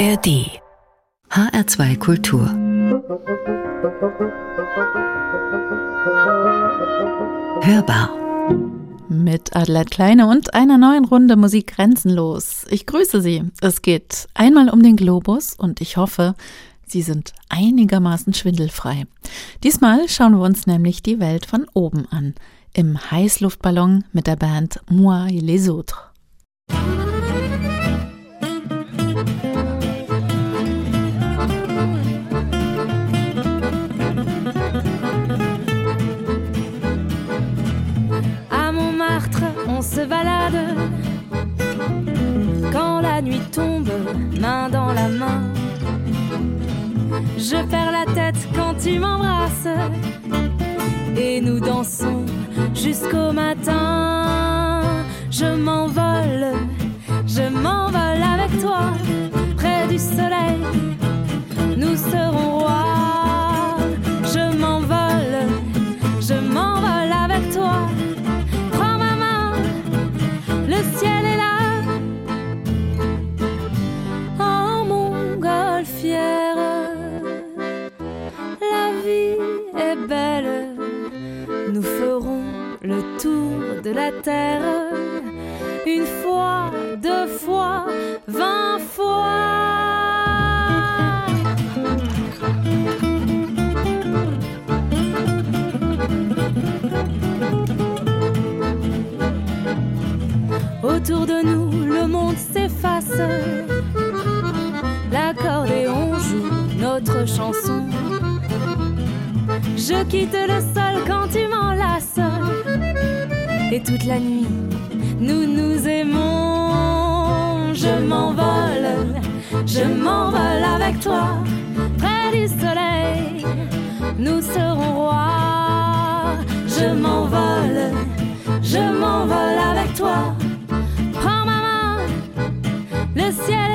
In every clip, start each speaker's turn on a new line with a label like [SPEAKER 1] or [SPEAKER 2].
[SPEAKER 1] ARD HR2 Kultur Hörbar
[SPEAKER 2] mit Adelheid Kleine und einer neuen Runde Musik grenzenlos. Ich grüße Sie. Es geht einmal um den Globus und ich hoffe, Sie sind einigermaßen schwindelfrei. Diesmal schauen wir uns nämlich die Welt von oben an. Im Heißluftballon mit der Band Moi les Autres.
[SPEAKER 3] Quand la nuit tombe, main dans la main. Je perds la tête quand tu m'embrasses. Et nous dansons jusqu'au matin. Je m'envole, je m'envole avec toi, près du soleil. Nous serons rois. De la terre. Une fois, deux fois, vingt fois. Autour de nous, le monde s'efface. L'accordéon joue notre chanson. Je quitte le sol quand tu m'enlaces. Et toute la nuit, nous nous aimons. Je m'envole, je m'envole avec toi. Près du soleil, nous serons rois. Je m'envole, je m'envole avec toi. Prends ma main, le ciel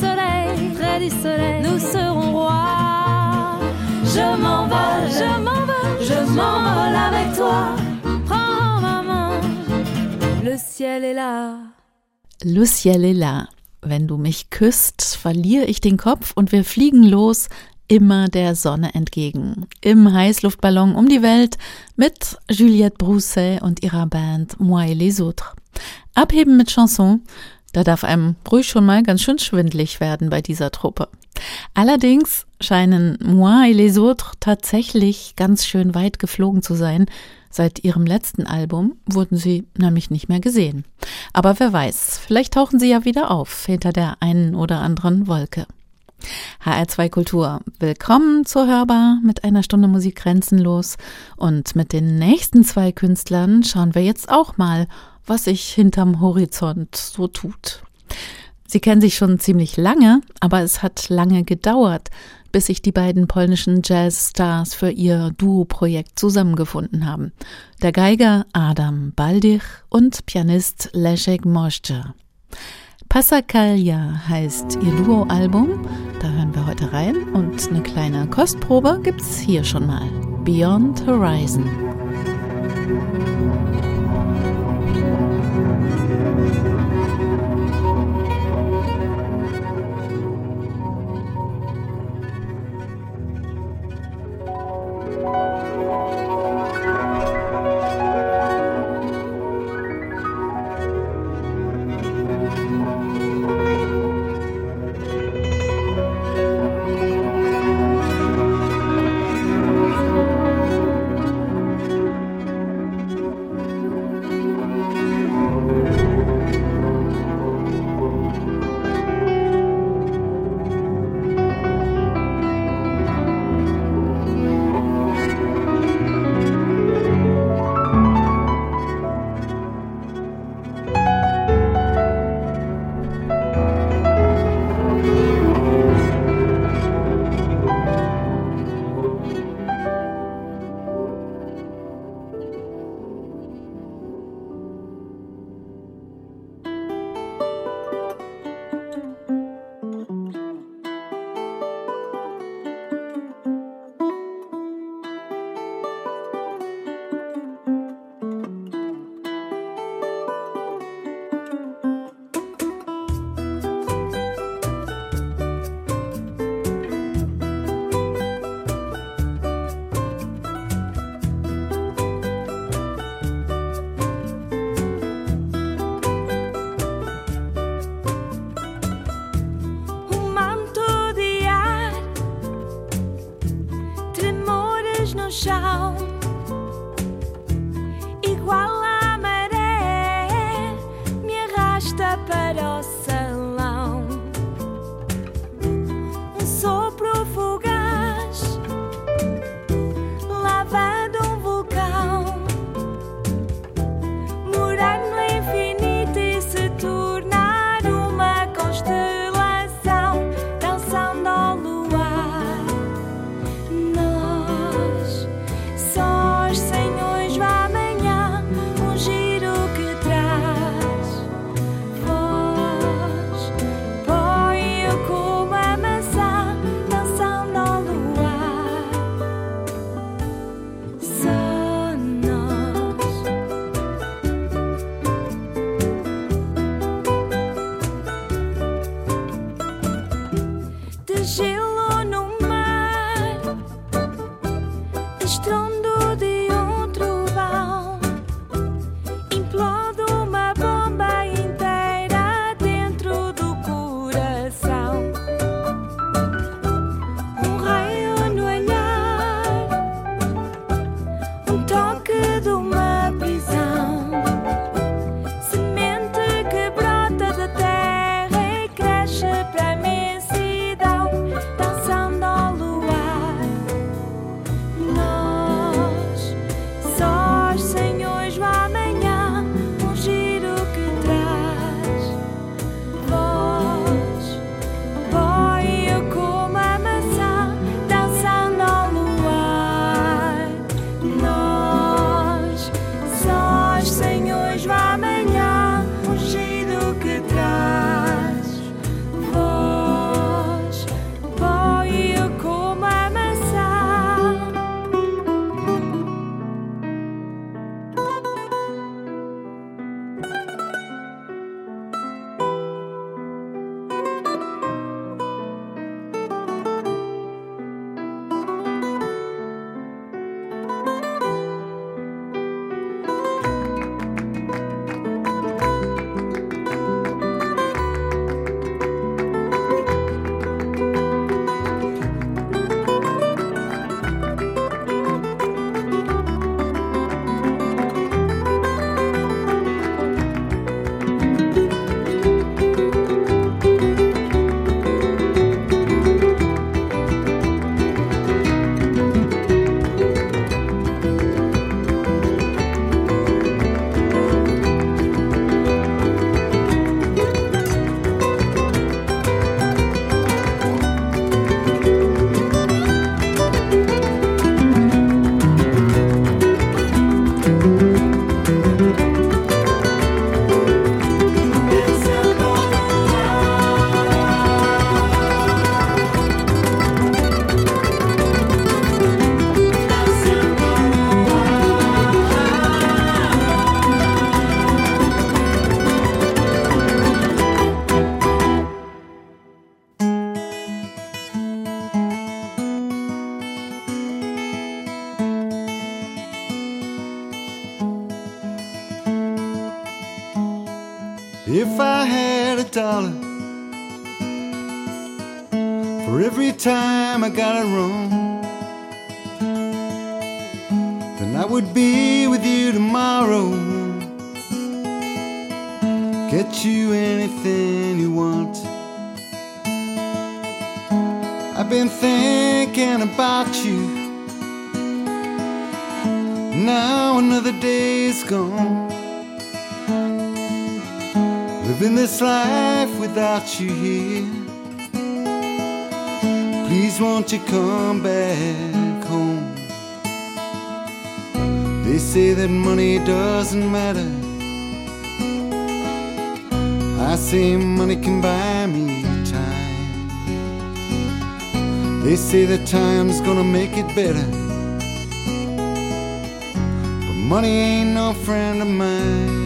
[SPEAKER 3] soleil, près du soleil. Nous serons rois. Je m'envole, je m'envole, je m'envole avec toi. Prends ma main, le ciel est là.
[SPEAKER 2] Le ciel est là. Wenn du mich küsst, verliere ich den Kopf und wir fliegen los, immer der Sonne entgegen. Im Heißluftballon um die Welt mit Juliette Brousset und ihrer Band Moi et les Autres. Abheben mit Chanson, da darf einem ruhig schon mal ganz schön schwindlig werden bei dieser Truppe. Allerdings scheinen Moi et les Autres tatsächlich ganz schön weit geflogen zu sein. Seit ihrem letzten Album wurden sie nämlich nicht mehr gesehen. Aber wer weiß, vielleicht tauchen sie ja wieder auf hinter der einen oder anderen Wolke. HR2 Kultur. Willkommen zur Hörbar mit einer Stunde Musik grenzenlos. Und mit den nächsten zwei Künstlern schauen wir jetzt auch mal, was sich hinterm Horizont so tut. Sie kennen sich schon ziemlich lange, aber es hat lange gedauert, bis sich die beiden polnischen Jazzstars für ihr Duo-Projekt zusammengefunden haben. Der Geiger Adam Baldich und Pianist Leszek Moszczer. Passacaglia heißt ihr Duo-Album, da hören wir heute rein und eine kleine Kostprobe gibt's hier schon mal. Beyond Horizon.
[SPEAKER 3] dollar
[SPEAKER 4] for every time I got it wrong. Then I would be with you tomorrow. Get you anything you want. I've been thinking about you. Now another day's gone here. Please won't you come back home? They say that money doesn't matter. I say money can buy me time. They say that time's gonna make it better. But money ain't no friend of mine.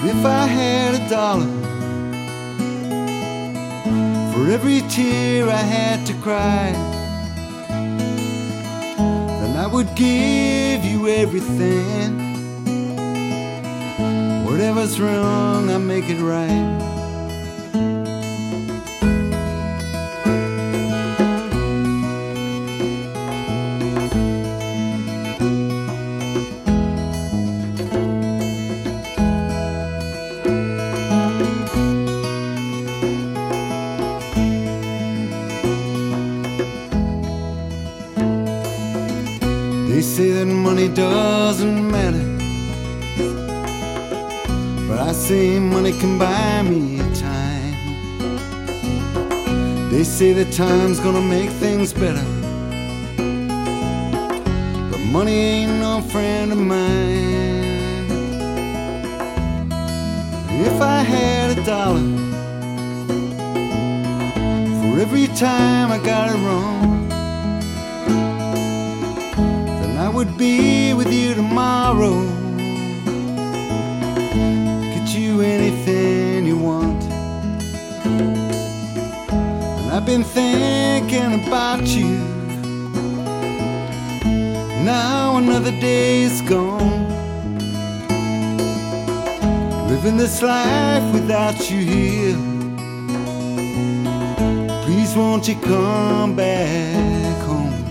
[SPEAKER 4] But if I had a dollar for every tear I had to cry, then I would give you everything. Whatever's wrong, I make it right. Say that time's gonna make things better. But money ain't no friend of mine. If I had a dollar for every time I got it wrong. Then I would be with you tomorrow. Get you anything been thinking about you Now another day is gone. Living this life without you here. Please won't you come back home?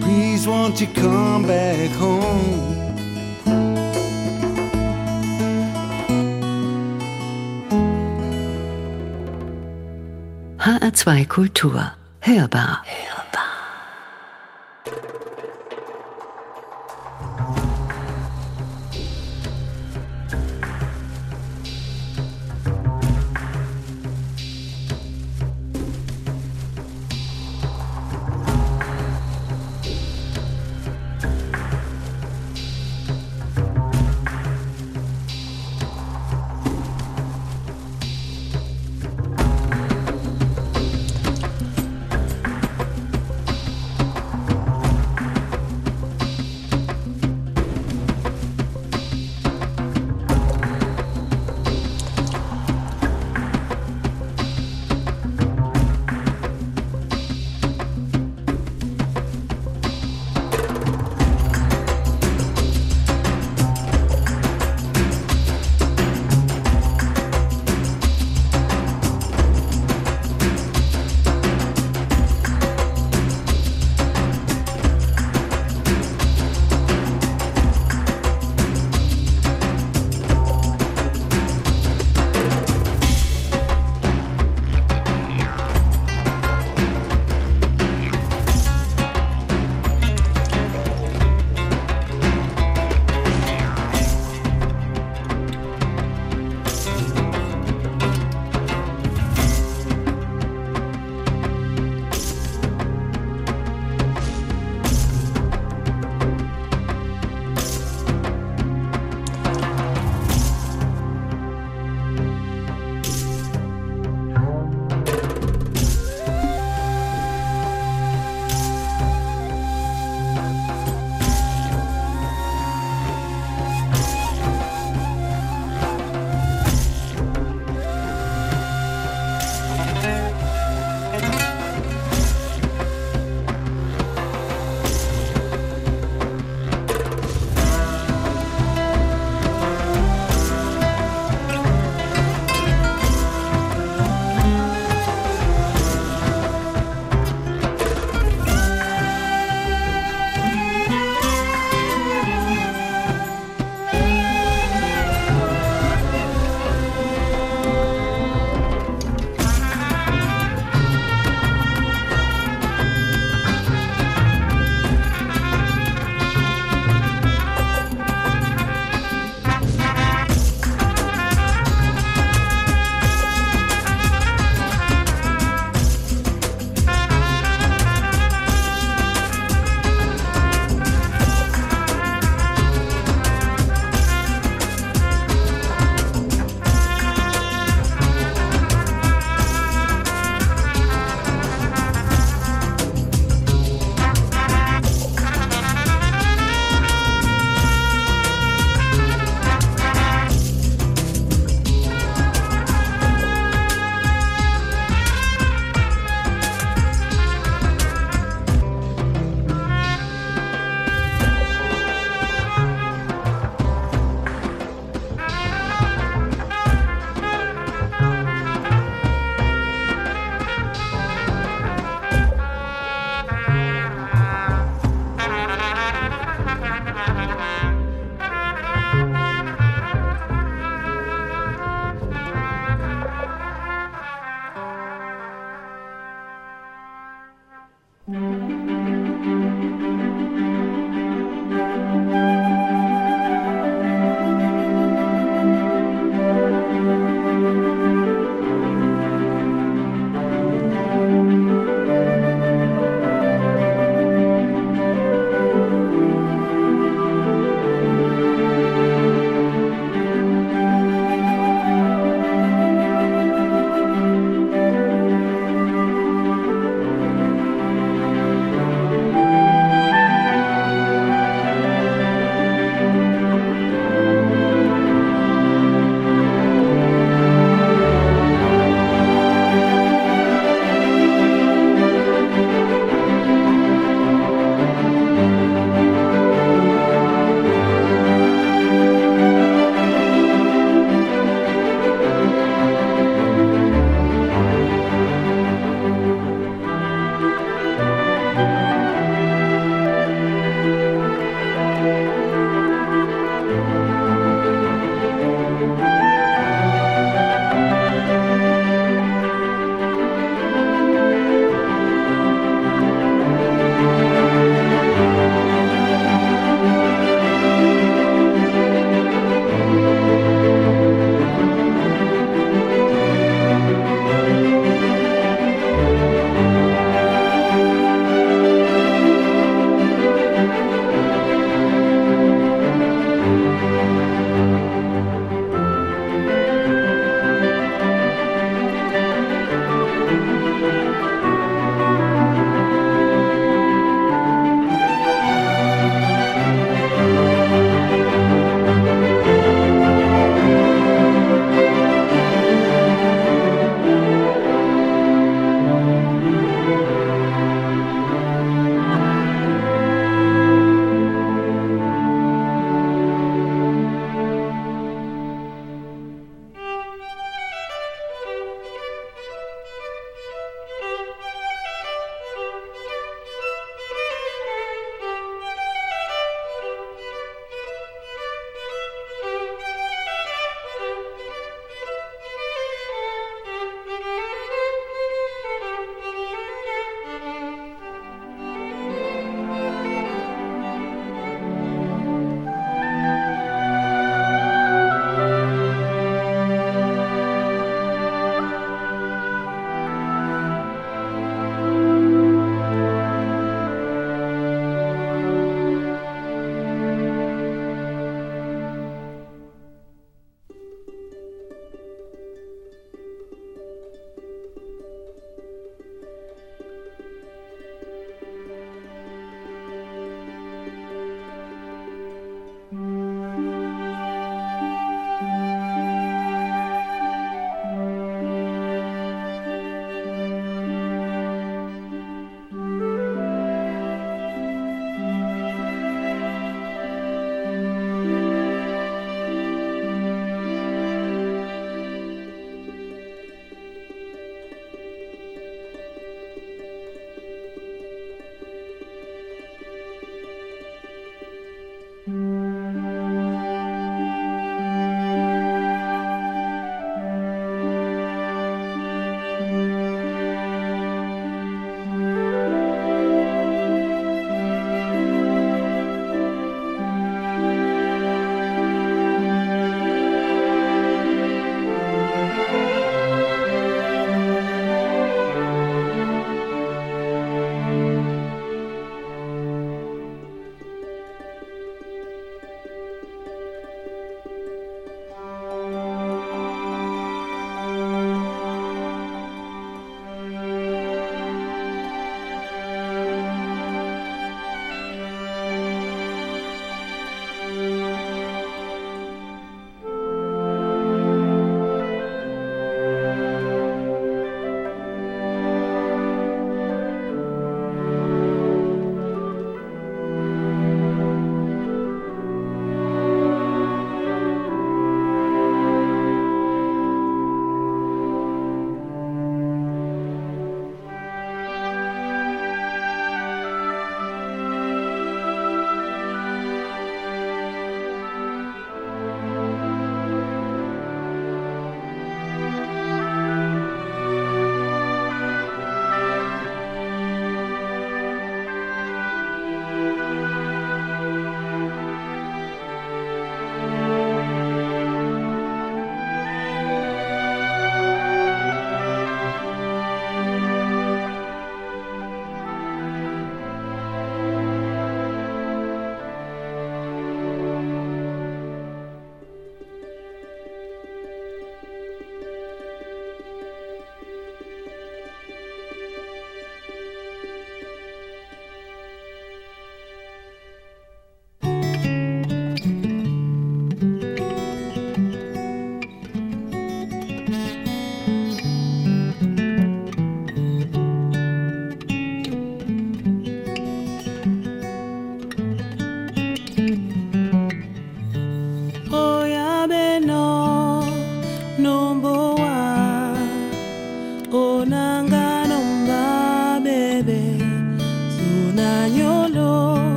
[SPEAKER 4] Please won't you come back home?
[SPEAKER 1] HR2 Kultur. Hörbar.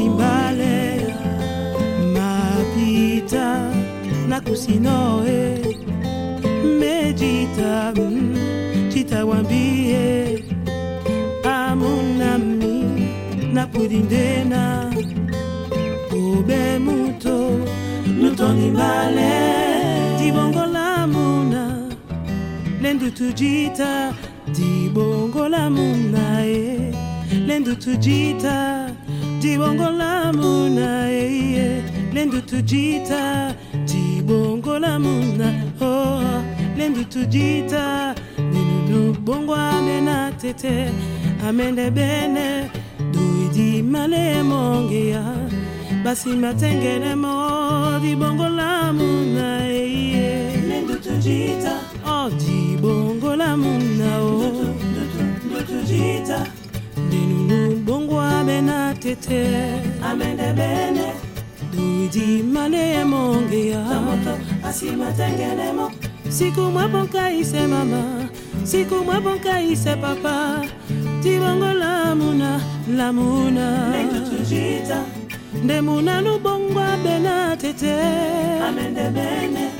[SPEAKER 5] Lutondimbale mapita nakusinoe mejita chitawambie amunami napudindena ube muto lutonimbale dibongolamuna lendutujita dibongolamuna e eh, lendutujita tibongolamuna yeye lendu tujita. Tibongolamuna oh, lendu tujita. Ninunu bongwane mena tete amende bene. Duidi male mongia basi matengene mo dibongolamuna yeye lendu tujita. Oh dibongolamuna oh. na tete. Amende bene. Duidi mane mongea tamoto asima tengenemo siku mwaponka ise mama. Siku mwaponka ise papa. Tibongo lamuna lamuna. Nekutujita nde muna lubongwa bena tete. Amende bene.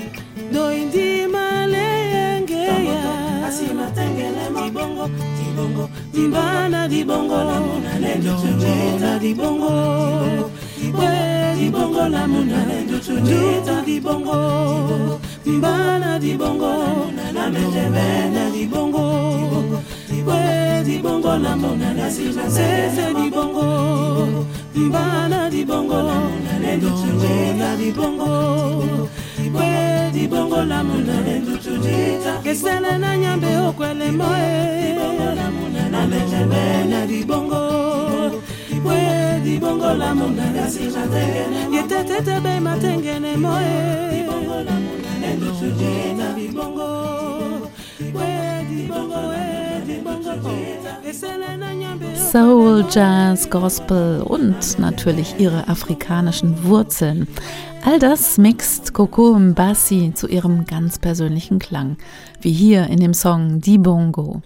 [SPEAKER 5] Doidi male yengeya asima tengenemo tibongo tibongo Timbana di bongo la di bongo di bongo la munda di bongo Timbana di libana libongola monalendotuleta libongo we di bongo, libongo mbana libongo ametebena libongo we di bongo, libongo mbana libongola bongo, libongo we libongola monalendotuleta kesele na nyambe okwelemo e na dibongo. We dibongo lamuna yetetete be matengene moe. Na dibongo. We dibongo we dibongo kesele na nyambe
[SPEAKER 2] Soul, Jazz, Gospel und natürlich ihre afrikanischen Wurzeln. All das mixt Coco Mbassi zu ihrem ganz persönlichen Klang, wie hier in dem Song Dibongo.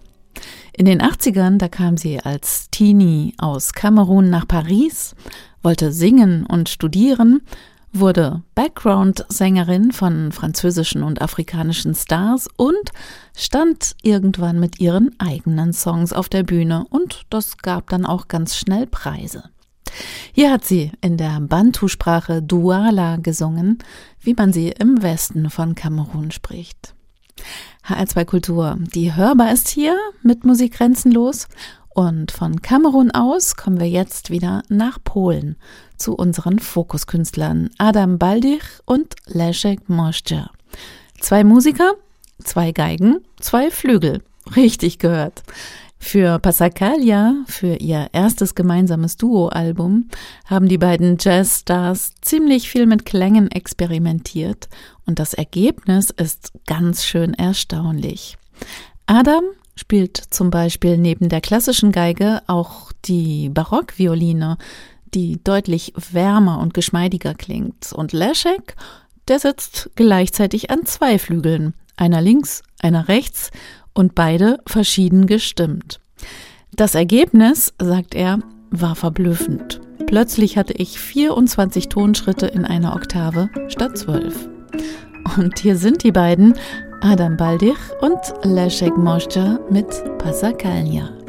[SPEAKER 2] In den 80ern, da kam sie als Teenie aus Kamerun nach Paris, wollte singen und studieren, wurde Background-Sängerin von französischen und afrikanischen Stars und stand irgendwann mit ihren eigenen Songs auf der Bühne und das gab dann auch ganz schnell Preise. Hier hat sie in der Bantu-Sprache Douala gesungen, wie man sie im Westen von Kamerun spricht. HR2 Kultur, die hörbar ist hier mit Musik grenzenlos. Und von Kamerun aus kommen wir jetzt wieder nach Polen zu unseren Fokuskünstlern Adam Baldich und Leszek Moszczer. Zwei Musiker, zwei Geigen, zwei Flügel. Richtig gehört. Für Passacaglia, für ihr erstes gemeinsames Duo-Album, haben die beiden Jazzstars ziemlich viel mit Klängen experimentiert und das Ergebnis ist ganz schön erstaunlich. Adam spielt zum Beispiel neben der klassischen Geige auch die Barockvioline, die deutlich wärmer und geschmeidiger klingt. Und Leszek, der sitzt gleichzeitig an zwei Flügeln, einer links, einer rechts und beide verschieden gestimmt.
[SPEAKER 3] Das Ergebnis, sagt er, war verblüffend. Plötzlich hatte ich 24 Tonschritte in einer Oktave statt 12. Und hier sind die beiden, Adam Baldich und Leszek Moscha mit Passakalnia.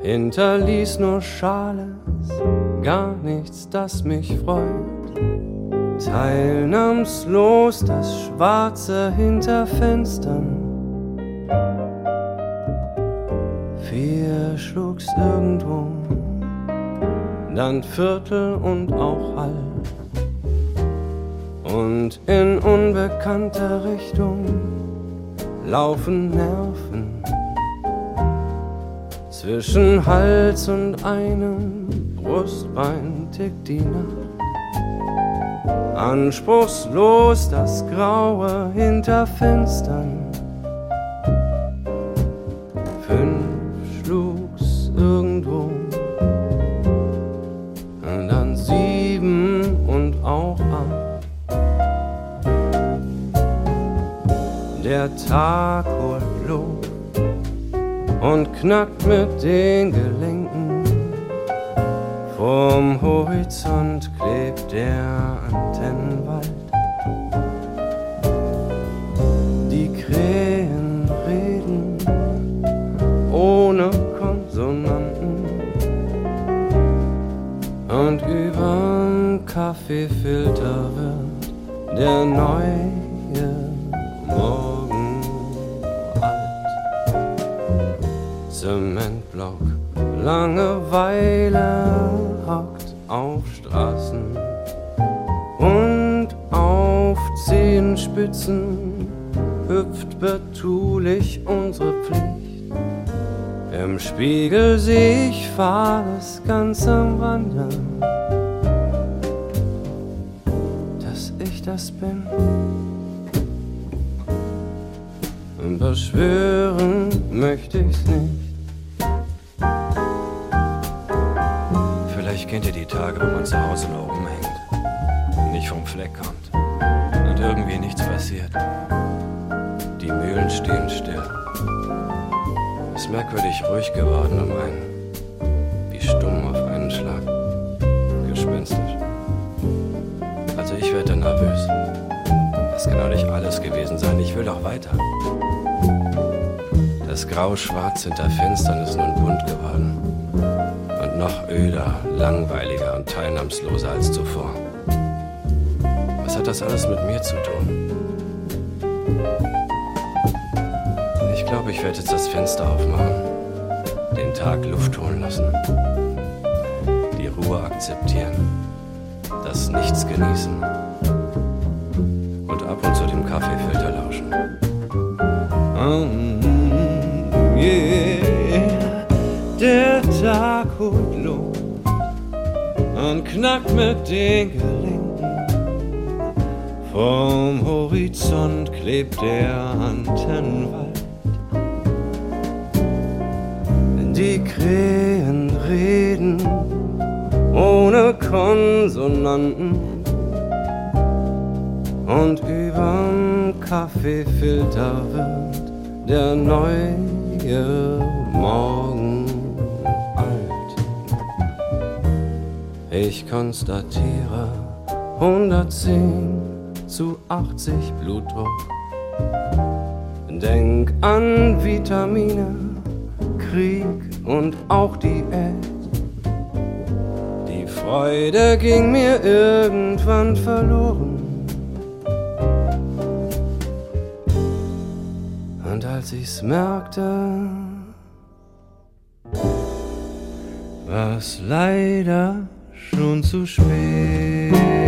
[SPEAKER 6] Hinterließ nur Schales, gar nichts, das mich freut. Teilnahmslos das Schwarze hinter Fenstern. Vier schlug's irgendwo, dann Viertel und auch halb und in unbekannter Richtung laufen Nerven. Zwischen Hals und einem Brustbein tickt die Nacht. Anspruchslos das Graue hinter Fenstern. Knackt mit den Im Spiegel seh ich fahles ganz am Wandern, dass ich das bin. Und beschwören möchte ich's nicht. Vielleicht kennt ihr die Tage, wo man zu Hause nur rumhängt, nicht vom Fleck kommt und irgendwie nichts passiert. Die Mühlen stehen still. Ist merkwürdig ruhig geworden um einen. Wie stumm auf einen Schlag. Gespenstisch. Also ich werde nervös. Das kann doch nicht alles gewesen sein. Ich will doch weiter. Das Grau-Schwarz hinter Fenstern ist nun bunt geworden. Und noch öder, langweiliger und teilnahmsloser als zuvor. das alles mit mir zu tun? Glaube, ich werde jetzt das Fenster aufmachen, den Tag Luft holen lassen, die Ruhe akzeptieren, das Nichts genießen und ab und zu dem Kaffeefilter lauschen. Mm, yeah. Der Tag holt Luft und knackt mit den Gelenken. Vom Horizont klebt der Antennenwald. Reden ohne Konsonanten. Und überm Kaffeefilter wird der neue Morgen alt. Ich konstatiere 110 zu 80 Blutdruck. Denk an Vitamine, Krieg und auch Diät. Die Freude ging mir irgendwann verloren. Und als ich's merkte, war's leider schon zu spät.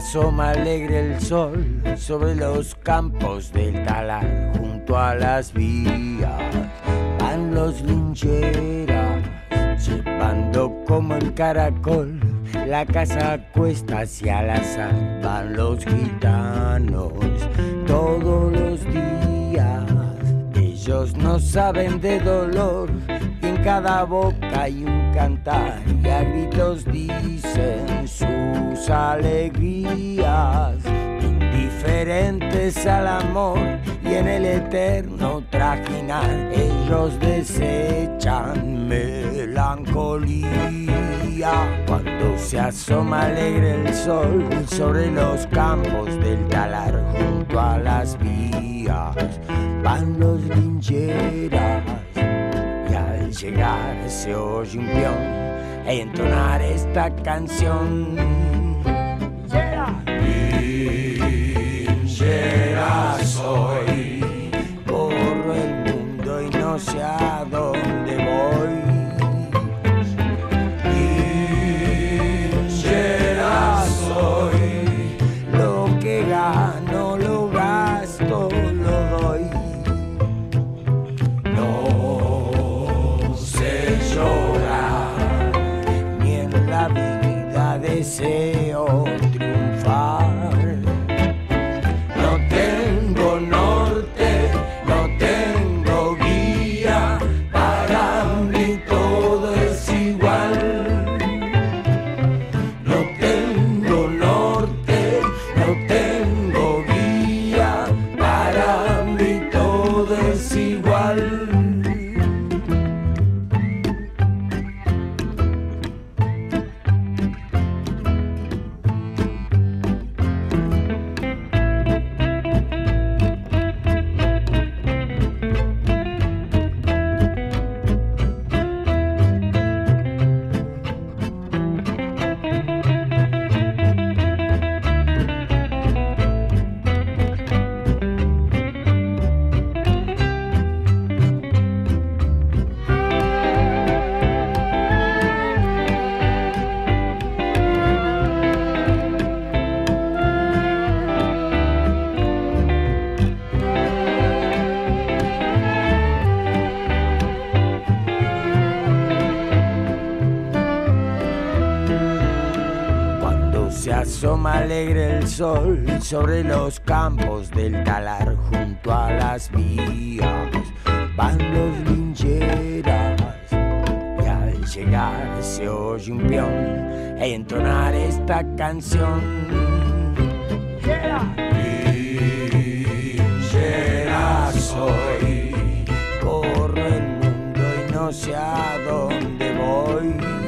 [SPEAKER 7] Asoma alegre el sol sobre los campos del talar, junto a las vías, van los lincheras, llevando como el caracol. La casa cuesta hacia el azar, van los gitanos todos los días. Ellos no saben de dolor, cada boca hay un cantar, y a gritos dicen sus alegrías, indiferentes al amor y en el eterno trajinar, ellos desechan melancolía. Cuando se asoma alegre el sol sobre los campos del talar junto a las vías, van los lincheras llegar se oye un peón e entonar esta canción. Se asoma alegre el sol sobre los campos del talar junto a las vías, van los lincheras y al llegar se oye un peón e entonar esta canción. Linchera soy, corro el mundo y no sé a dónde voy.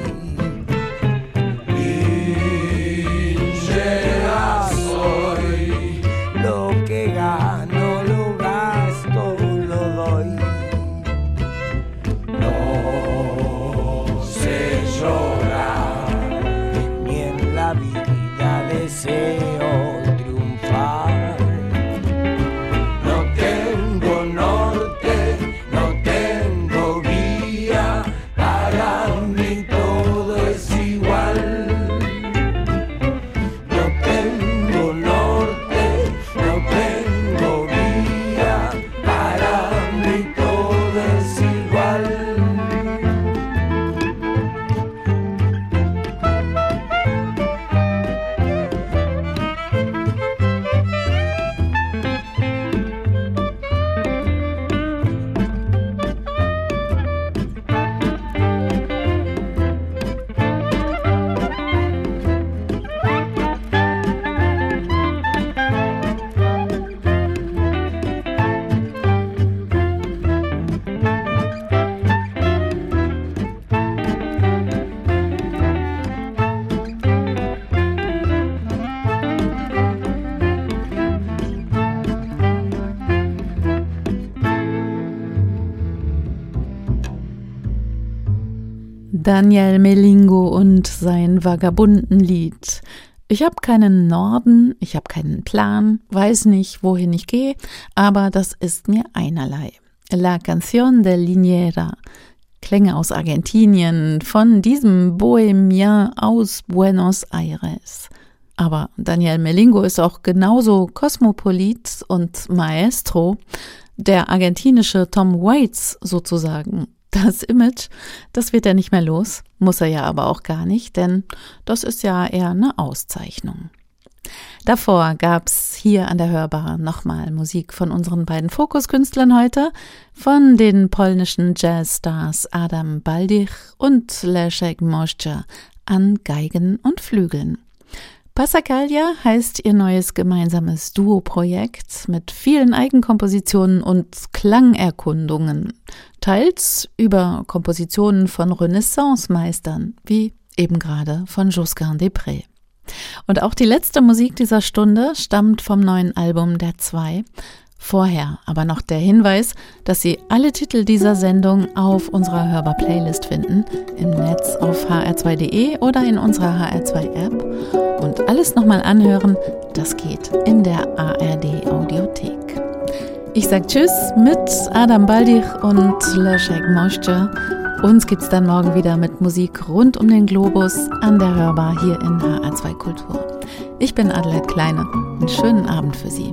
[SPEAKER 2] Daniel Melingo und sein Vagabundenlied. Ich habe keinen Norden, ich habe keinen Plan, weiß nicht, wohin ich gehe, aber das ist mir einerlei. La Canción de Liniera. Klänge aus Argentinien von diesem Bohemien aus Buenos Aires. Aber Daniel Melingo ist auch genauso Kosmopolit und Maestro, der argentinische Tom Waits sozusagen. Das Image, das wird er nicht mehr los, muss er ja aber auch gar nicht, denn das ist ja eher eine Auszeichnung. Davor gab's hier an der Hörbar nochmal Musik von unseren beiden Fokuskünstlern heute, von den polnischen Jazzstars Adam Baldich und Leszek Moszcza an Geigen und Flügeln. Passacaglia heißt ihr neues gemeinsames Duo-Projekt mit vielen Eigenkompositionen und Klangerkundungen, teils über Kompositionen von Renaissance-Meistern, wie eben gerade von Josquin Després. Und auch die letzte Musik dieser Stunde stammt vom neuen Album Der Zwei. Vorher aber noch der Hinweis, dass Sie alle Titel dieser Sendung auf unserer Hörbar-Playlist finden, im Netz auf hr2.de oder in unserer HR2-App. Und alles nochmal anhören, das geht in der ARD-Audiothek. Ich sag Tschüss mit Adam Baldich und Leszek Moszcza. Uns gibt's dann morgen wieder mit Musik rund um den Globus an der Hörbar hier in HR2 Kultur. Ich bin Adelheid Kleine. Einen schönen Abend für Sie.